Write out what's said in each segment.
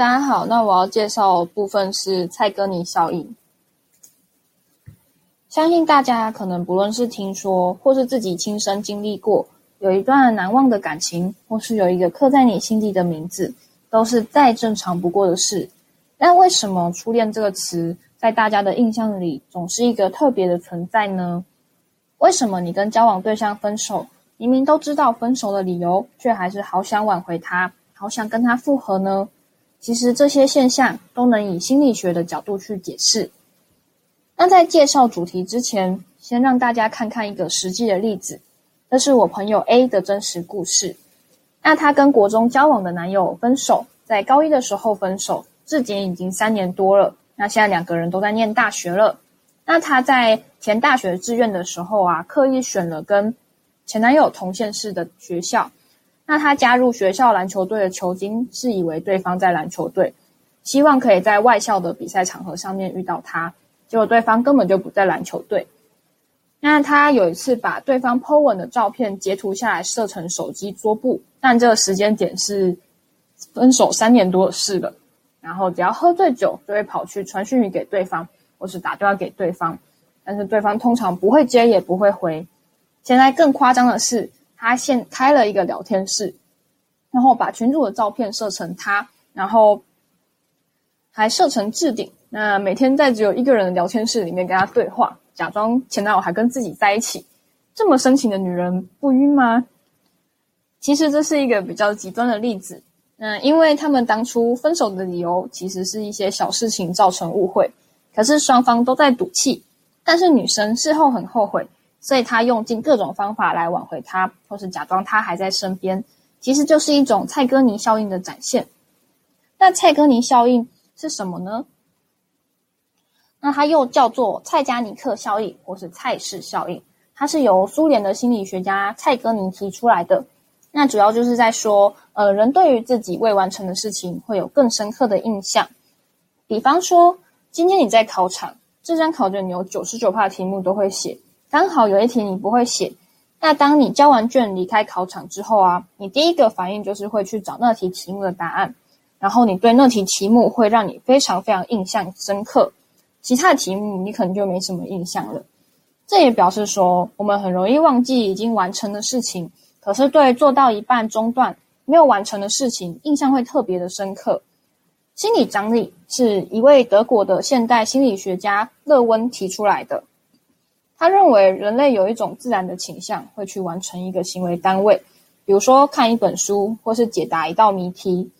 大家好，那我要介绍部分是蔡格尼效应。相信大家可能不论是听说，或是自己亲身经历过，有一段难忘的感情，或是有一个刻在你心底的名字，都是再正常不过的事。但为什么初恋这个词在大家的印象里总是一个特别的存在呢？为什么你跟交往对象分手，明明都知道分手的理由，却还是好想挽回他，好想跟他复合呢？其实这些现象都能以心理学的角度去解释。那在介绍主题之前，先让大家看看一个实际的例子。这是我朋友 A 的真实故事。那她跟国中交往的男友分手，在高一的时候分手，至今已经三年多了。那现在两个人都在念大学了。那她在填大学志愿的时候啊，刻意选了跟前男友同县市的学校。那他加入学校篮球队的球经，是以为对方在篮球队，希望可以在外校的比赛场合上面遇到他。结果对方根本就不在篮球队。那他有一次把对方 po 文的照片截图下来，设成手机桌布。但这个时间点是分手三年多的事了。然后只要喝醉酒，就会跑去传讯语给对方，或是打电话给对方。但是对方通常不会接，也不会回。现在更夸张的是。他先开了一个聊天室，然后把群主的照片设成他，然后还设成置顶。那每天在只有一个人的聊天室里面跟他对话，假装前男友还跟自己在一起。这么深情的女人不晕吗？其实这是一个比较极端的例子。嗯，因为他们当初分手的理由其实是一些小事情造成误会，可是双方都在赌气，但是女生事后很后悔。所以他用尽各种方法来挽回他，或是假装他还在身边，其实就是一种蔡格尼效应的展现。那蔡格尼效应是什么呢？那它又叫做蔡加尼克效应，或是蔡氏效应。它是由苏联的心理学家蔡格尼提出来的。那主要就是在说，呃，人对于自己未完成的事情会有更深刻的印象。比方说，今天你在考场，这张考卷你有九十九趴题目都会写。刚好有一题你不会写，那当你交完卷离开考场之后啊，你第一个反应就是会去找那题题目的答案，然后你对那题题目会让你非常非常印象深刻，其他的题目你可能就没什么印象了。这也表示说，我们很容易忘记已经完成的事情，可是对做到一半中断没有完成的事情，印象会特别的深刻。心理张力是一位德国的现代心理学家勒温提出来的。他认为人类有一种自然的倾向，会去完成一个行为单位，比如说看一本书，或是解答一道谜题。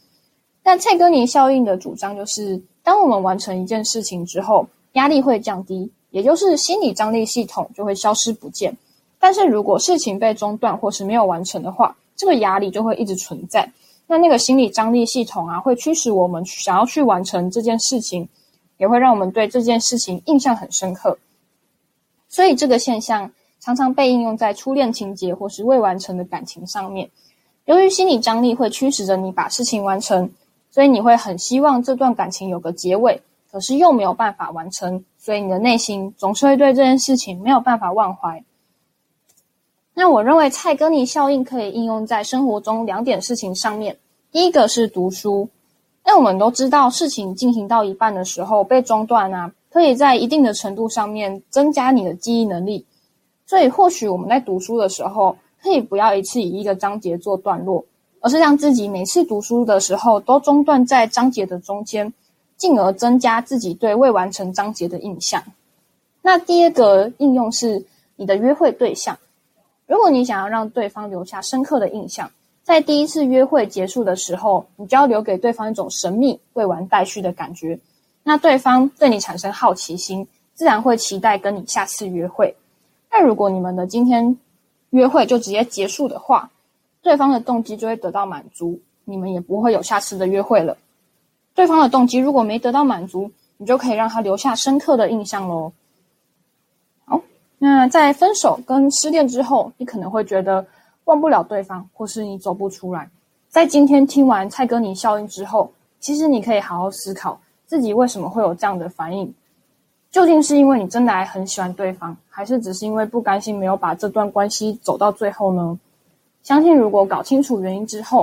但蔡格尼效应的主张就是，当我们完成一件事情之后，压力会降低，也就是心理张力系统就会消失不见。但是如果事情被中断或是没有完成的话，这个压力就会一直存在。那那个心理张力系统啊，会驱使我们想要去完成这件事情，也会让我们对这件事情印象很深刻。所以这个现象常常被应用在初恋情节或是未完成的感情上面。由于心理张力会驱使着你把事情完成，所以你会很希望这段感情有个结尾，可是又没有办法完成，所以你的内心总是会对这件事情没有办法忘怀。那我认为蔡格尼效应可以应用在生活中两点事情上面。第一个是读书，那我们都知道事情进行到一半的时候被中断啊。可以在一定的程度上面增加你的记忆能力，所以或许我们在读书的时候，可以不要一次以一个章节做段落，而是让自己每次读书的时候都中断在章节的中间，进而增加自己对未完成章节的印象。那第二个应用是你的约会对象，如果你想要让对方留下深刻的印象，在第一次约会结束的时候，你就要留给对方一种神秘、未完待续的感觉。那对方对你产生好奇心，自然会期待跟你下次约会。那如果你们的今天约会就直接结束的话，对方的动机就会得到满足，你们也不会有下次的约会了。对方的动机如果没得到满足，你就可以让他留下深刻的印象喽。好，那在分手跟失恋之后，你可能会觉得忘不了对方，或是你走不出来。在今天听完蔡格尼效应之后，其实你可以好好思考。自己为什么会有这样的反应？究竟是因为你真的还很喜欢对方，还是只是因为不甘心没有把这段关系走到最后呢？相信如果搞清楚原因之后，